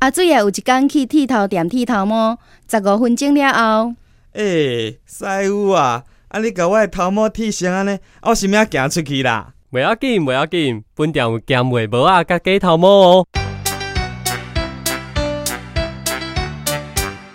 阿水也有一天去剃头店剃头毛，十五分钟了后，诶，师傅啊，啊你甲我的头毛剃成安尼，我是要行出去啦。袂要紧，袂要紧，本店有咸味无啊，甲假头毛哦。